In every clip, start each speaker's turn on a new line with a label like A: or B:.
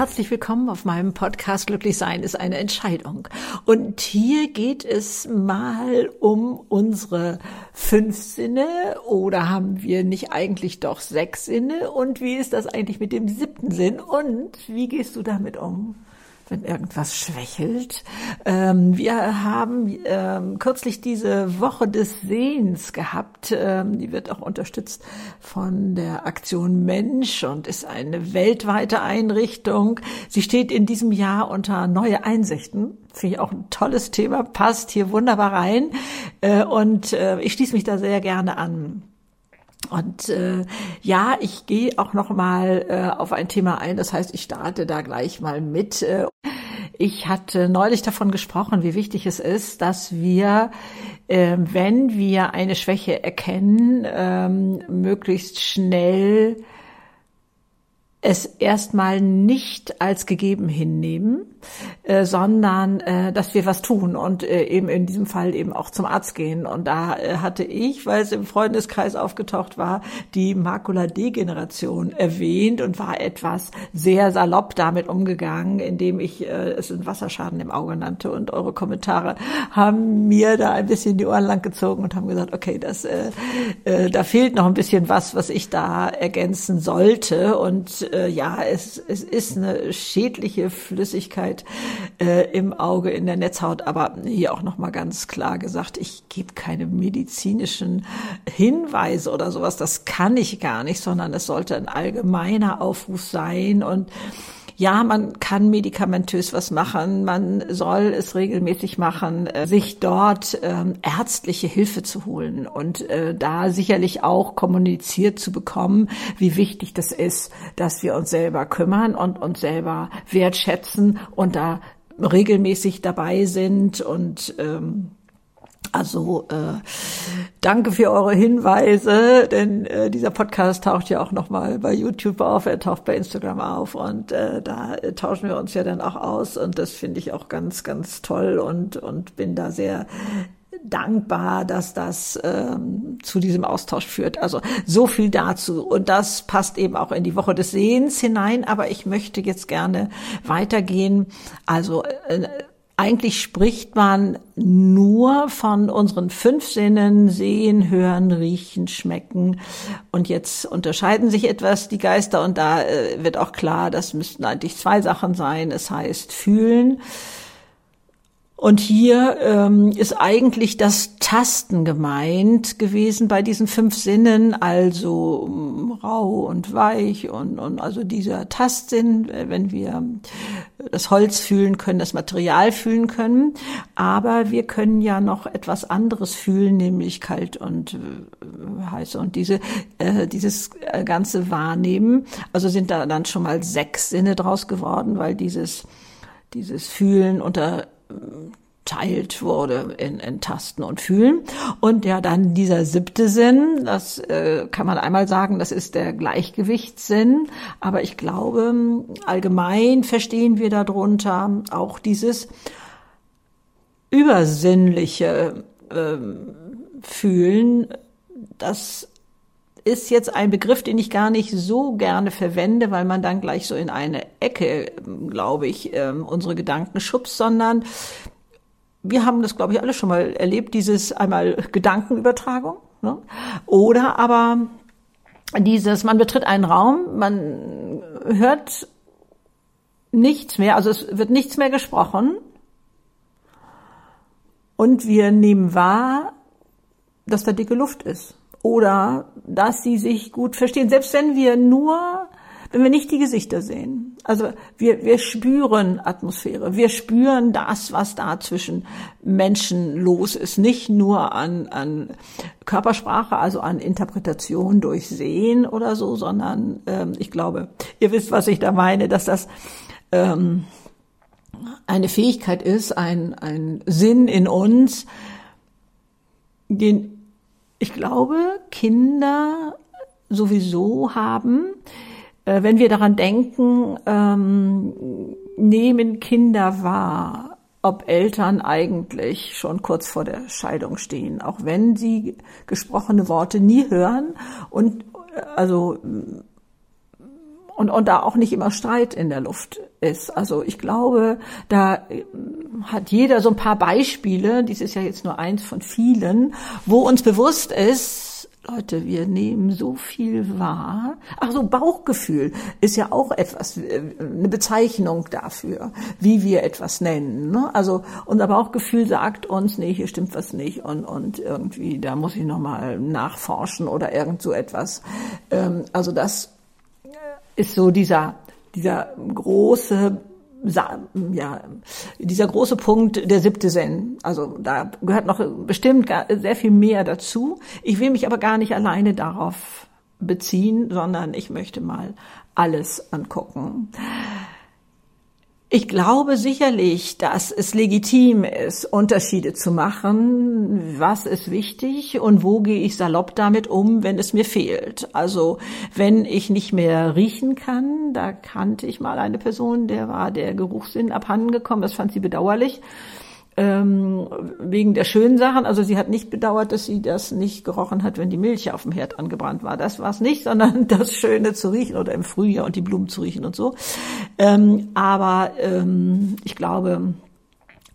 A: Herzlich willkommen auf meinem Podcast Glücklich sein ist eine Entscheidung. Und hier geht es mal um unsere fünf Sinne oder haben wir nicht eigentlich doch sechs Sinne? Und wie ist das eigentlich mit dem siebten Sinn? Und wie gehst du damit um? Wenn irgendwas schwächelt. Ähm, wir haben ähm, kürzlich diese Woche des Sehens gehabt. Ähm, die wird auch unterstützt von der Aktion Mensch und ist eine weltweite Einrichtung. Sie steht in diesem Jahr unter neue Einsichten. Finde ich auch ein tolles Thema, passt hier wunderbar rein. Äh, und äh, ich schließe mich da sehr gerne an. Und äh, ja, ich gehe auch noch mal äh, auf ein Thema ein. Das heißt, ich starte da gleich mal mit. Äh, ich hatte neulich davon gesprochen, wie wichtig es ist, dass wir, äh, wenn wir eine Schwäche erkennen, ähm, möglichst schnell es erstmal nicht als gegeben hinnehmen, äh, sondern äh, dass wir was tun und äh, eben in diesem Fall eben auch zum Arzt gehen. Und da äh, hatte ich, weil es im Freundeskreis aufgetaucht war, die Makuladegeneration erwähnt und war etwas sehr salopp damit umgegangen, indem ich äh, es einen Wasserschaden im Auge nannte. Und eure Kommentare haben mir da ein bisschen die Ohren lang gezogen und haben gesagt, okay, das, äh, äh, da fehlt noch ein bisschen was, was ich da ergänzen sollte. Und äh, ja, es, es ist eine schädliche Flüssigkeit äh, im Auge, in der Netzhaut, aber hier auch nochmal ganz klar gesagt, ich gebe keine medizinischen Hinweise oder sowas, das kann ich gar nicht, sondern es sollte ein allgemeiner Aufruf sein. Und ja, man kann medikamentös was machen, man soll es regelmäßig machen, äh, sich dort ähm, ärztliche Hilfe zu holen und äh, da sicherlich auch kommuniziert zu bekommen, wie wichtig das ist, dass wir uns selber kümmern und uns selber wertschätzen und da regelmäßig dabei sind und ähm, also äh, danke für eure Hinweise, denn äh, dieser Podcast taucht ja auch nochmal bei YouTube auf, er taucht bei Instagram auf und äh, da tauschen wir uns ja dann auch aus und das finde ich auch ganz, ganz toll und, und bin da sehr dankbar, dass das ähm, zu diesem Austausch führt. Also so viel dazu. Und das passt eben auch in die Woche des Sehens hinein. Aber ich möchte jetzt gerne weitergehen. Also äh, eigentlich spricht man nur von unseren fünf Sinnen, sehen, hören, riechen, schmecken. Und jetzt unterscheiden sich etwas die Geister und da äh, wird auch klar, das müssten eigentlich zwei Sachen sein. Es heißt fühlen und hier ähm, ist eigentlich das Tasten gemeint gewesen bei diesen fünf Sinnen, also ähm, rau und weich und, und also dieser Tastsinn, äh, wenn wir das Holz fühlen können, das Material fühlen können. Aber wir können ja noch etwas anderes fühlen, nämlich kalt und äh, heiß und diese, äh, dieses äh, ganze Wahrnehmen. Also sind da dann schon mal sechs Sinne draus geworden, weil dieses, dieses Fühlen unter teilt wurde in, in Tasten und Fühlen. Und ja, dann dieser siebte Sinn, das äh, kann man einmal sagen, das ist der Gleichgewichtssinn. Aber ich glaube, allgemein verstehen wir darunter auch dieses übersinnliche äh, Fühlen. Das ist jetzt ein Begriff, den ich gar nicht so gerne verwende, weil man dann gleich so in eine Ecke, glaube ich, ähm, unsere Gedanken schubst, sondern wir haben das, glaube ich, alle schon mal erlebt, dieses einmal Gedankenübertragung. Ne? Oder aber dieses, man betritt einen Raum, man hört nichts mehr, also es wird nichts mehr gesprochen. Und wir nehmen wahr, dass da dicke Luft ist. Oder dass sie sich gut verstehen. Selbst wenn wir nur wenn wir nicht die Gesichter sehen. Also wir, wir spüren Atmosphäre, wir spüren das, was da zwischen Menschen los ist, nicht nur an, an Körpersprache, also an Interpretation durch Sehen oder so, sondern ähm, ich glaube, ihr wisst, was ich da meine, dass das ähm, eine Fähigkeit ist, ein, ein Sinn in uns, den ich glaube, Kinder sowieso haben, äh, wenn wir daran denken, ähm, nehmen Kinder wahr, ob Eltern eigentlich schon kurz vor der Scheidung stehen, auch wenn sie gesprochene Worte nie hören und äh, also und, und da auch nicht immer Streit in der Luft ist. Also ich glaube, da äh, hat jeder so ein paar Beispiele, dies ist ja jetzt nur eins von vielen, wo uns bewusst ist, Leute, wir nehmen so viel wahr. Ach so, Bauchgefühl ist ja auch etwas, äh, eine Bezeichnung dafür, wie wir etwas nennen. Ne? Also unser Bauchgefühl sagt uns, nee, hier stimmt was nicht und, und irgendwie, da muss ich nochmal nachforschen oder irgend so etwas. Ähm, also das ist so dieser, dieser große ja, dieser große Punkt, der siebte Zen. Also da gehört noch bestimmt sehr viel mehr dazu. Ich will mich aber gar nicht alleine darauf beziehen, sondern ich möchte mal alles angucken. Ich glaube sicherlich, dass es legitim ist, Unterschiede zu machen. Was ist wichtig und wo gehe ich salopp damit um, wenn es mir fehlt? Also wenn ich nicht mehr riechen kann, da kannte ich mal eine Person, der war der Geruchssinn abhandengekommen, das fand sie bedauerlich ähm, wegen der schönen Sachen. Also sie hat nicht bedauert, dass sie das nicht gerochen hat, wenn die Milch auf dem Herd angebrannt war. Das war es nicht, sondern das Schöne zu riechen oder im Frühjahr und die Blumen zu riechen und so. Ähm, aber ähm, ich glaube,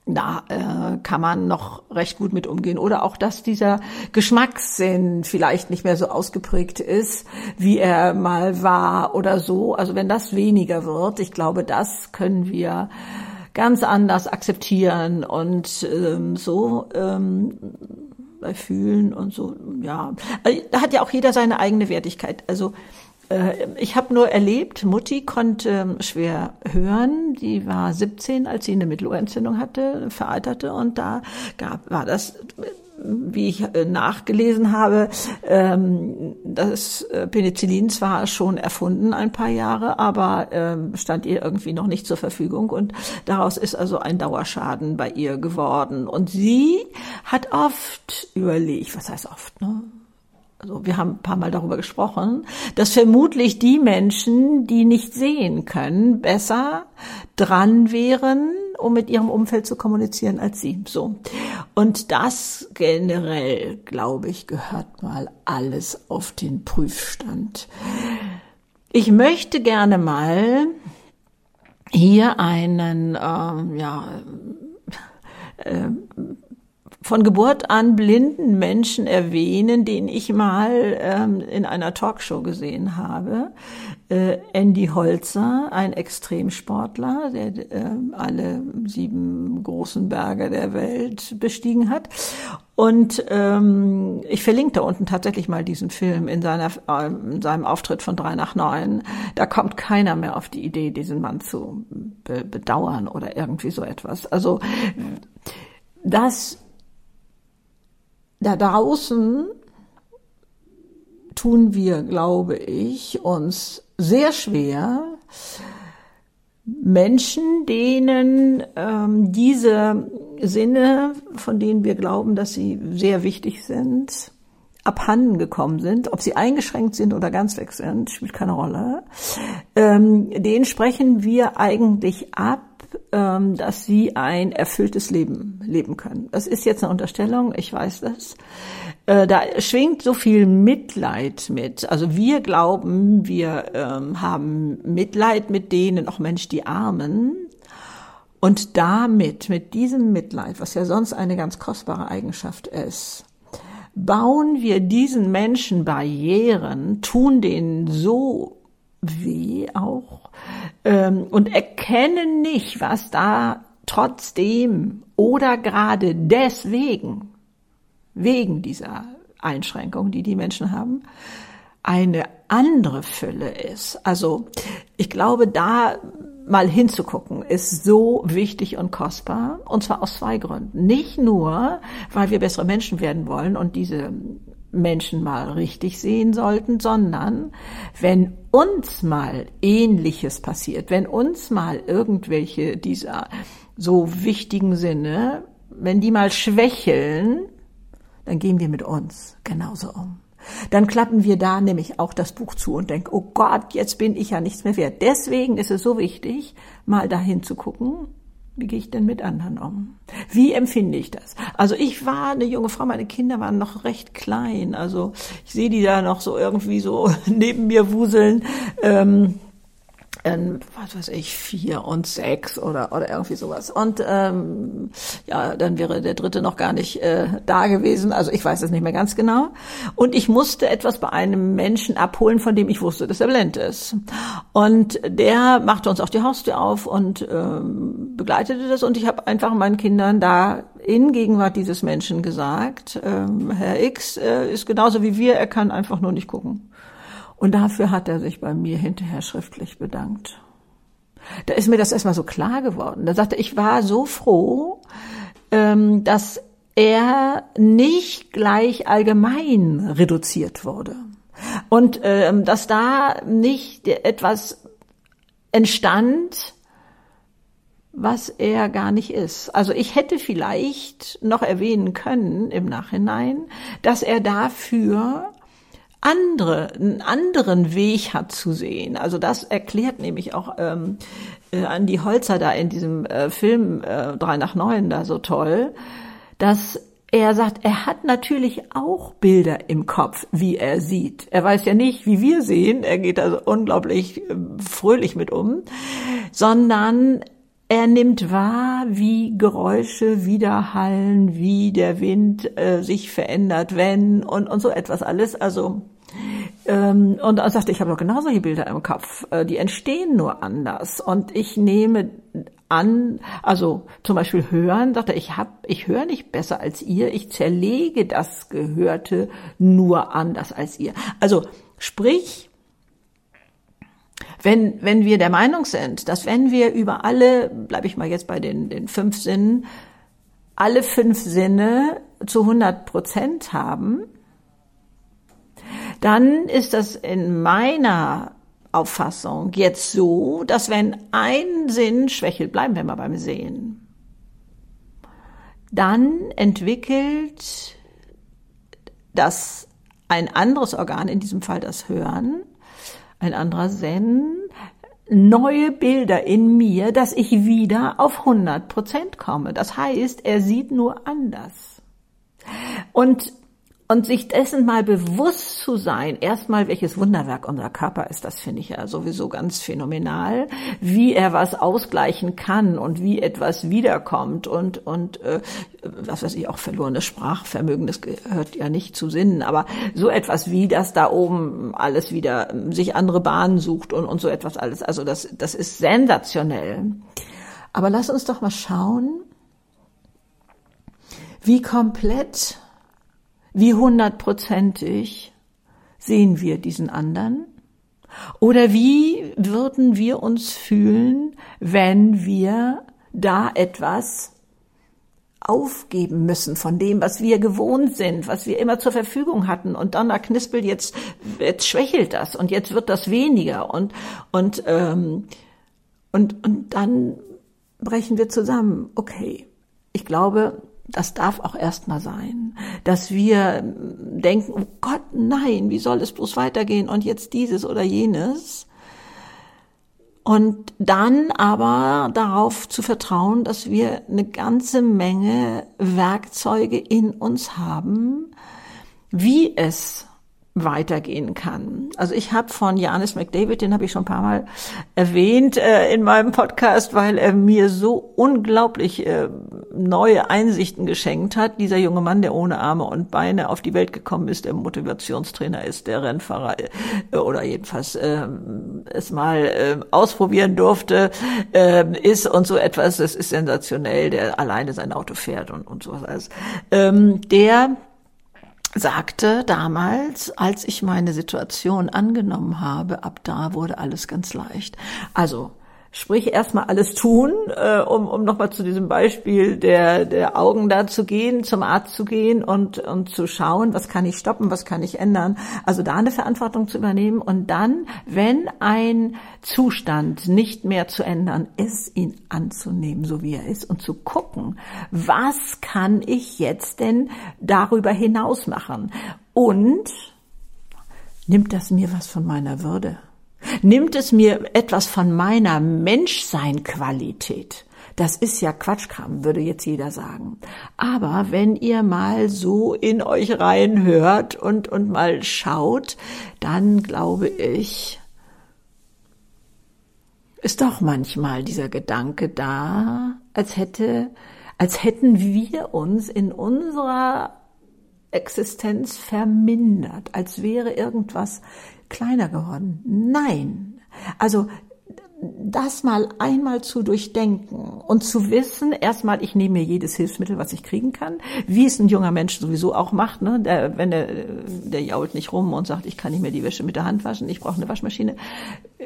A: da äh, kann man noch recht gut mit umgehen. Oder auch, dass dieser Geschmackssinn vielleicht nicht mehr so ausgeprägt ist, wie er mal war oder so. Also wenn das weniger wird, ich glaube, das können wir ganz anders akzeptieren und ähm, so ähm, Fühlen und so, ja. Da hat ja auch jeder seine eigene Wertigkeit. Also äh, ich habe nur erlebt, Mutti konnte schwer hören. Die war 17, als sie eine Mittelohrentzündung hatte, veralterte und da gab war das wie ich äh, nachgelesen habe, ähm, das äh, Penicillin zwar schon erfunden ein paar Jahre, aber ähm, stand ihr irgendwie noch nicht zur Verfügung und daraus ist also ein Dauerschaden bei ihr geworden. Und sie hat oft überlegt, was heißt oft, ne? also wir haben ein paar Mal darüber gesprochen, dass vermutlich die Menschen, die nicht sehen können, besser dran wären, um mit ihrem Umfeld zu kommunizieren als sie. So. Und das generell, glaube ich, gehört mal alles auf den Prüfstand. Ich möchte gerne mal hier einen, ähm, ja, äh, von Geburt an blinden Menschen erwähnen, den ich mal ähm, in einer Talkshow gesehen habe. Äh, Andy Holzer, ein Extremsportler, der äh, alle sieben großen Berge der Welt bestiegen hat. Und ähm, ich verlinke da unten tatsächlich mal diesen Film in, seiner, äh, in seinem Auftritt von drei nach neun. Da kommt keiner mehr auf die Idee, diesen Mann zu be bedauern oder irgendwie so etwas. Also das da draußen tun wir, glaube ich, uns sehr schwer, Menschen, denen ähm, diese Sinne, von denen wir glauben, dass sie sehr wichtig sind, abhanden gekommen sind, ob sie eingeschränkt sind oder ganz weg sind, spielt keine Rolle. Ähm, denen sprechen wir eigentlich ab, ähm, dass sie ein erfülltes Leben leben können. Das ist jetzt eine Unterstellung, ich weiß das. Äh, da schwingt so viel Mitleid mit. Also wir glauben, wir ähm, haben Mitleid mit denen, auch Mensch, die Armen. Und damit, mit diesem Mitleid, was ja sonst eine ganz kostbare Eigenschaft ist, bauen wir diesen Menschen Barrieren, tun denen so weh auch ähm, und erkennen nicht, was da trotzdem oder gerade deswegen, wegen dieser Einschränkung, die die Menschen haben, eine andere Fülle ist. Also ich glaube, da mal hinzugucken, ist so wichtig und kostbar. Und zwar aus zwei Gründen. Nicht nur, weil wir bessere Menschen werden wollen und diese Menschen mal richtig sehen sollten, sondern wenn uns mal Ähnliches passiert, wenn uns mal irgendwelche dieser so wichtigen Sinne, wenn die mal schwächeln, dann gehen wir mit uns genauso um. Dann klappen wir da nämlich auch das Buch zu und denken, oh Gott, jetzt bin ich ja nichts mehr wert. Deswegen ist es so wichtig, mal dahin zu gucken, wie gehe ich denn mit anderen um? Wie empfinde ich das? Also ich war eine junge Frau, meine Kinder waren noch recht klein. Also ich sehe die da noch so irgendwie so neben mir wuseln. Ähm, ähm, was weiß ich, vier und sechs oder, oder irgendwie sowas. Und ähm, ja, dann wäre der dritte noch gar nicht äh, da gewesen. Also ich weiß es nicht mehr ganz genau. Und ich musste etwas bei einem Menschen abholen, von dem ich wusste, dass er blind ist. Und der machte uns auch die Haustür auf und ähm, begleitete das. Und ich habe einfach meinen Kindern da in Gegenwart dieses Menschen gesagt, ähm, Herr X äh, ist genauso wie wir, er kann einfach nur nicht gucken. Und dafür hat er sich bei mir hinterher schriftlich bedankt. Da ist mir das erstmal so klar geworden. Da sagte ich war so froh, ähm, dass er nicht gleich allgemein reduziert wurde. Und ähm, dass da nicht etwas entstand, was er gar nicht ist. Also ich hätte vielleicht noch erwähnen können im Nachhinein, dass er dafür andere, einen anderen Weg hat zu sehen. Also das erklärt nämlich auch ähm, äh, an die Holzer da in diesem äh, Film äh, 3 nach 9 da so toll, dass er sagt, er hat natürlich auch Bilder im Kopf, wie er sieht. Er weiß ja nicht, wie wir sehen, er geht also unglaublich äh, fröhlich mit um, sondern er nimmt wahr, wie Geräusche widerhallen, wie der Wind äh, sich verändert, wenn und, und so etwas alles. Also ähm, und er sagte, ich habe doch genau solche Bilder im Kopf. Äh, die entstehen nur anders. Und ich nehme an, also zum Beispiel hören, sagte er, ich hab, ich höre nicht besser als ihr, ich zerlege das Gehörte nur anders als ihr. Also sprich, wenn, wenn wir der Meinung sind, dass wenn wir über alle, bleibe ich mal jetzt bei den, den fünf Sinnen, alle fünf Sinne zu 100 Prozent haben, dann ist das in meiner Auffassung jetzt so, dass wenn ein Sinn schwächelt, bleiben wir mal beim Sehen, dann entwickelt das ein anderes Organ, in diesem Fall das Hören, ein anderer Sinn, neue Bilder in mir, dass ich wieder auf 100 Prozent komme. Das heißt, er sieht nur anders. Und und sich dessen mal bewusst zu sein, erstmal welches Wunderwerk unser Körper ist, das finde ich ja sowieso ganz phänomenal, wie er was ausgleichen kann und wie etwas wiederkommt und, und äh, was weiß ich, auch verlorenes Sprachvermögen, das gehört ja nicht zu Sinnen, aber so etwas wie das da oben alles wieder sich andere Bahnen sucht und, und so etwas alles. Also das, das ist sensationell. Aber lass uns doch mal schauen, wie komplett wie hundertprozentig sehen wir diesen anderen? Oder wie würden wir uns fühlen, wenn wir da etwas aufgeben müssen von dem, was wir gewohnt sind, was wir immer zur Verfügung hatten und dann da knispelt jetzt, jetzt schwächelt das und jetzt wird das weniger und und ähm, und und dann brechen wir zusammen. Okay, ich glaube, das darf auch erstmal sein, dass wir denken, oh Gott, nein, wie soll es bloß weitergehen und jetzt dieses oder jenes. Und dann aber darauf zu vertrauen, dass wir eine ganze Menge Werkzeuge in uns haben, wie es weitergehen kann. Also ich habe von Janis McDavid, den habe ich schon ein paar Mal erwähnt äh, in meinem Podcast, weil er mir so unglaublich äh, neue Einsichten geschenkt hat. Dieser junge Mann, der ohne Arme und Beine auf die Welt gekommen ist, der Motivationstrainer ist, der Rennfahrer äh, oder jedenfalls äh, es mal äh, ausprobieren durfte, äh, ist und so etwas. Das ist sensationell, der alleine sein Auto fährt und, und sowas alles. Ähm, der sagte damals, als ich meine Situation angenommen habe, ab da wurde alles ganz leicht. Also Sprich, erstmal alles tun, äh, um, um nochmal zu diesem Beispiel der, der Augen da zu gehen, zum Arzt zu gehen und, und zu schauen, was kann ich stoppen, was kann ich ändern. Also da eine Verantwortung zu übernehmen und dann, wenn ein Zustand nicht mehr zu ändern ist, ihn anzunehmen, so wie er ist und zu gucken, was kann ich jetzt denn darüber hinaus machen? Und nimmt das mir was von meiner Würde? Nimmt es mir etwas von meiner Menschsein-Qualität? Das ist ja Quatschkram, würde jetzt jeder sagen. Aber wenn ihr mal so in euch reinhört und, und mal schaut, dann glaube ich, ist doch manchmal dieser Gedanke da, als hätte, als hätten wir uns in unserer Existenz vermindert, als wäre irgendwas kleiner geworden. Nein. Also das mal einmal zu durchdenken und zu wissen, erstmal, ich nehme mir jedes Hilfsmittel, was ich kriegen kann, wie es ein junger Mensch sowieso auch macht, ne? der, wenn der, der jault nicht rum und sagt, ich kann nicht mehr die Wäsche mit der Hand waschen, ich brauche eine Waschmaschine.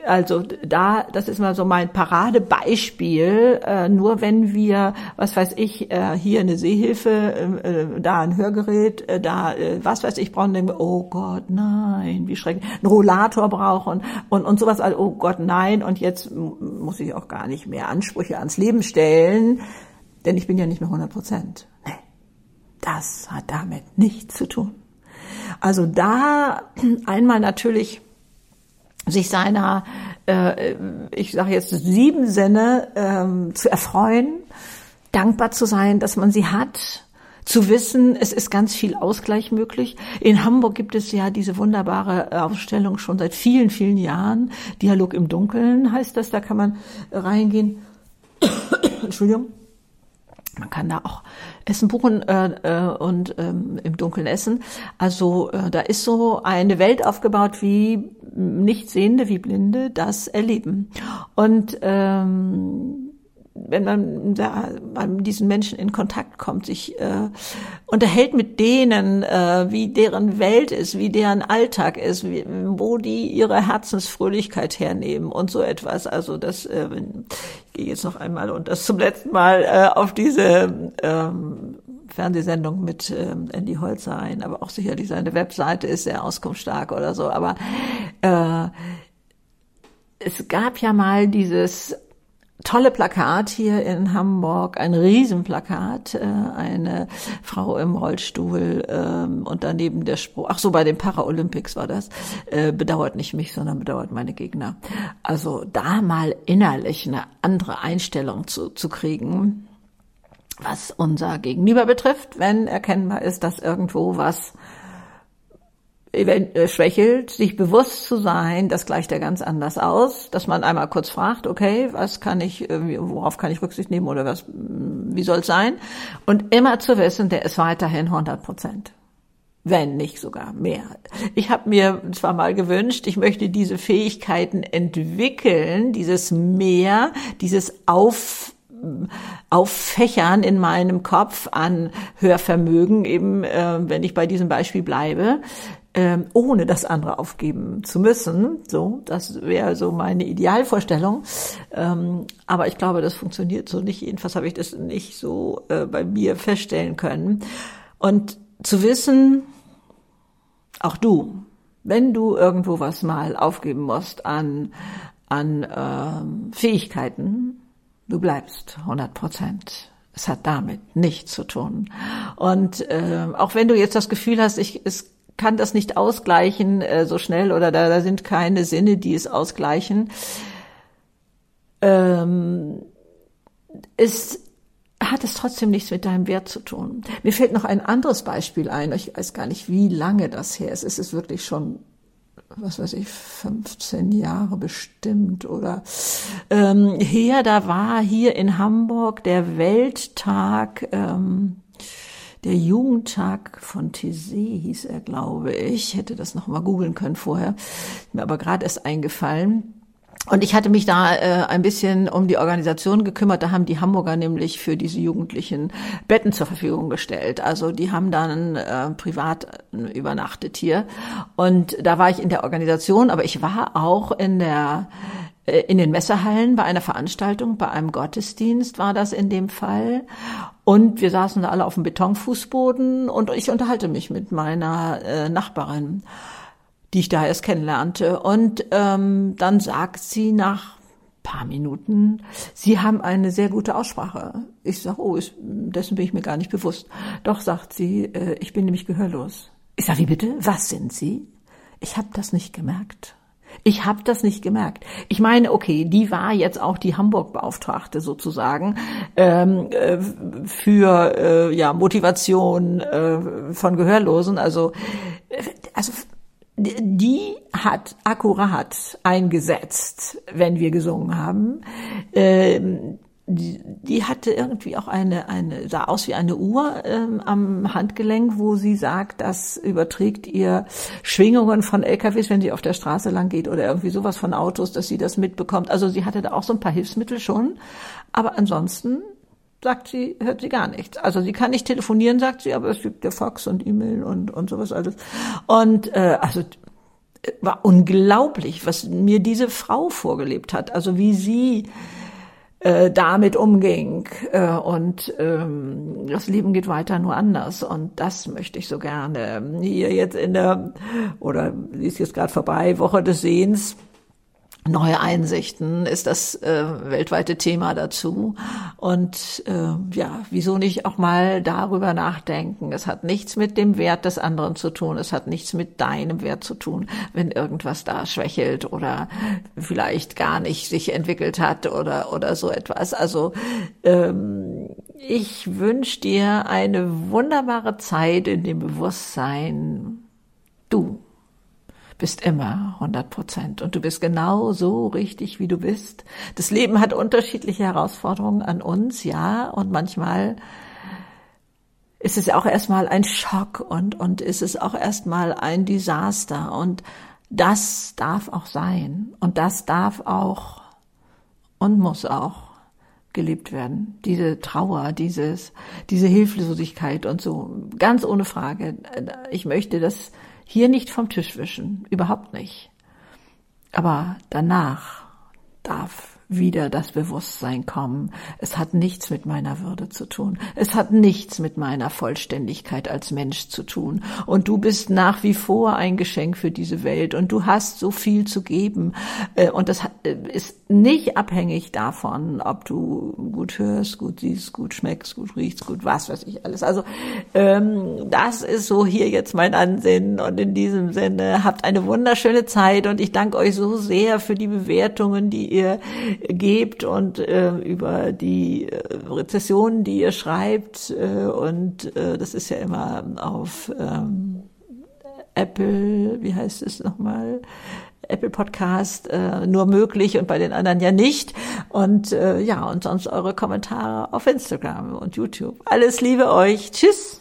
A: Also da, das ist mal so mein Paradebeispiel, äh, nur wenn wir, was weiß ich, äh, hier eine Sehhilfe, äh, äh da ein Hörgerät, äh, da, äh, was weiß ich, brauchen, denken wir, oh Gott, nein, wie schrecklich, ein Rollator brauchen und, und sowas, also, oh Gott, nein, und jetzt muss ich auch gar nicht mehr Ansprüche ans Leben stellen, denn ich bin ja nicht mehr 100 Prozent. Nee, das hat damit nichts zu tun. Also da einmal natürlich sich seiner, äh, ich sage jetzt sieben Sinne ähm, zu erfreuen, dankbar zu sein, dass man sie hat, zu wissen, es ist ganz viel Ausgleich möglich. In Hamburg gibt es ja diese wunderbare Ausstellung schon seit vielen, vielen Jahren. Dialog im Dunkeln heißt das, da kann man reingehen. Entschuldigung. Man kann da auch Essen buchen äh, äh, und ähm, im Dunkeln essen. Also äh, da ist so eine Welt aufgebaut, wie Nichtsehende, wie Blinde das erleben. Und ähm, wenn man da mit diesen Menschen in Kontakt kommt, sich äh, unterhält mit denen, äh, wie deren Welt ist, wie deren Alltag ist, wie, wo die ihre Herzensfröhlichkeit hernehmen und so etwas. Also das, äh, ich gehe jetzt noch einmal und das zum letzten Mal äh, auf diese ähm, Fernsehsendung mit ähm, Andy Holzer ein, aber auch sicherlich seine Webseite ist sehr auskunftsstark oder so. Aber äh, es gab ja mal dieses tolle Plakat hier in Hamburg, ein Riesenplakat, äh, eine Frau im Rollstuhl ähm, und daneben der Spruch, ach so, bei den Paralympics war das, äh, bedauert nicht mich, sondern bedauert meine Gegner. Also da mal innerlich eine andere Einstellung zu, zu kriegen, was unser Gegenüber betrifft, wenn erkennbar ist, dass irgendwo was schwächelt, sich bewusst zu sein, das gleicht ja ganz anders aus, dass man einmal kurz fragt, okay, was kann ich, äh, worauf kann ich Rücksicht nehmen oder was, wie soll es sein? Und immer zu wissen, der ist weiterhin 100 Prozent. Wenn nicht sogar mehr. Ich habe mir zwar mal gewünscht, ich möchte diese Fähigkeiten entwickeln, dieses Mehr, dieses Auf auffächern in meinem Kopf an Hörvermögen, eben äh, wenn ich bei diesem Beispiel bleibe, ähm, ohne das andere aufgeben zu müssen. So, das wäre so meine Idealvorstellung. Ähm, aber ich glaube, das funktioniert so nicht. Jedenfalls habe ich das nicht so äh, bei mir feststellen können. Und zu wissen, auch du, wenn du irgendwo was mal aufgeben musst an an äh, Fähigkeiten, du bleibst 100 Prozent. Es hat damit nichts zu tun. Und äh, auch wenn du jetzt das Gefühl hast, ich, es kann das nicht ausgleichen äh, so schnell oder da, da sind keine Sinne, die es ausgleichen. Ähm, ist hat es trotzdem nichts mit deinem Wert zu tun. Mir fällt noch ein anderes Beispiel ein. Ich weiß gar nicht, wie lange das her ist. Es ist wirklich schon, was weiß ich, 15 Jahre bestimmt oder ähm, her. Da war hier in Hamburg der Welttag ähm, der Jugendtag von Thésée hieß er, glaube ich. Hätte das noch mal googeln können vorher. Mir aber gerade erst eingefallen. Und ich hatte mich da äh, ein bisschen um die Organisation gekümmert. Da haben die Hamburger nämlich für diese Jugendlichen Betten zur Verfügung gestellt. Also die haben dann äh, privat übernachtet hier. Und da war ich in der Organisation, aber ich war auch in der äh, in den Messehallen bei einer Veranstaltung, bei einem Gottesdienst war das in dem Fall. Und wir saßen da alle auf dem Betonfußboden und ich unterhalte mich mit meiner äh, Nachbarin, die ich da erst kennenlernte. Und ähm, dann sagt sie nach paar Minuten, Sie haben eine sehr gute Aussprache. Ich sage, oh, ist, dessen bin ich mir gar nicht bewusst. Doch, sagt sie, äh, ich bin nämlich gehörlos. Ich sage, wie bitte? Was sind Sie? Ich habe das nicht gemerkt. Ich habe das nicht gemerkt. Ich meine, okay, die war jetzt auch die Hamburg-Beauftragte sozusagen ähm, äh, für äh, ja Motivation äh, von Gehörlosen. Also, äh, also die hat akkurat eingesetzt, wenn wir gesungen haben. Ähm, die, die hatte irgendwie auch eine, eine, sah aus wie eine Uhr ähm, am Handgelenk, wo sie sagt, das überträgt ihr Schwingungen von LKWs, wenn sie auf der Straße lang geht oder irgendwie sowas von Autos, dass sie das mitbekommt. Also sie hatte da auch so ein paar Hilfsmittel schon. Aber ansonsten sagt sie, hört sie gar nichts. Also sie kann nicht telefonieren, sagt sie, aber es gibt ja Fax und E-Mail und, und sowas alles. Und äh, also war unglaublich, was mir diese Frau vorgelebt hat. Also wie sie äh, damit umging. Äh, und ähm, das Leben geht weiter nur anders. Und das möchte ich so gerne hier jetzt in der, oder sie ist jetzt gerade vorbei, Woche des Sehens neue Einsichten ist das äh, weltweite Thema dazu. Und äh, ja, wieso nicht auch mal darüber nachdenken? Es hat nichts mit dem Wert des anderen zu tun. Es hat nichts mit deinem Wert zu tun, wenn irgendwas da schwächelt oder vielleicht gar nicht sich entwickelt hat oder oder so etwas. Also ähm, ich wünsche dir eine wunderbare Zeit in dem Bewusstsein, du bist immer 100 Prozent und du bist genau so richtig, wie du bist. Das Leben hat unterschiedliche Herausforderungen an uns, ja, und manchmal ist es auch erstmal ein Schock und, und ist es auch erstmal ein Desaster und das darf auch sein und das darf auch und muss auch gelebt werden. Diese Trauer, dieses, diese Hilflosigkeit und so. Ganz ohne Frage. Ich möchte das hier nicht vom Tisch wischen, überhaupt nicht. Aber danach darf wieder das Bewusstsein kommen. Es hat nichts mit meiner Würde zu tun. Es hat nichts mit meiner Vollständigkeit als Mensch zu tun. Und du bist nach wie vor ein Geschenk für diese Welt und du hast so viel zu geben. Äh, und das äh, ist nicht abhängig davon, ob du gut hörst, gut siehst, gut schmeckst, gut riechst, gut was weiß ich alles. Also ähm, das ist so hier jetzt mein Ansinnen. Und in diesem Sinne habt eine wunderschöne Zeit und ich danke euch so sehr für die Bewertungen, die ihr gebt und äh, über die äh, Rezessionen, die ihr schreibt. Äh, und äh, das ist ja immer auf ähm, Apple, wie heißt es nochmal? Apple Podcast äh, nur möglich und bei den anderen ja nicht. Und äh, ja, und sonst eure Kommentare auf Instagram und YouTube. Alles Liebe euch. Tschüss.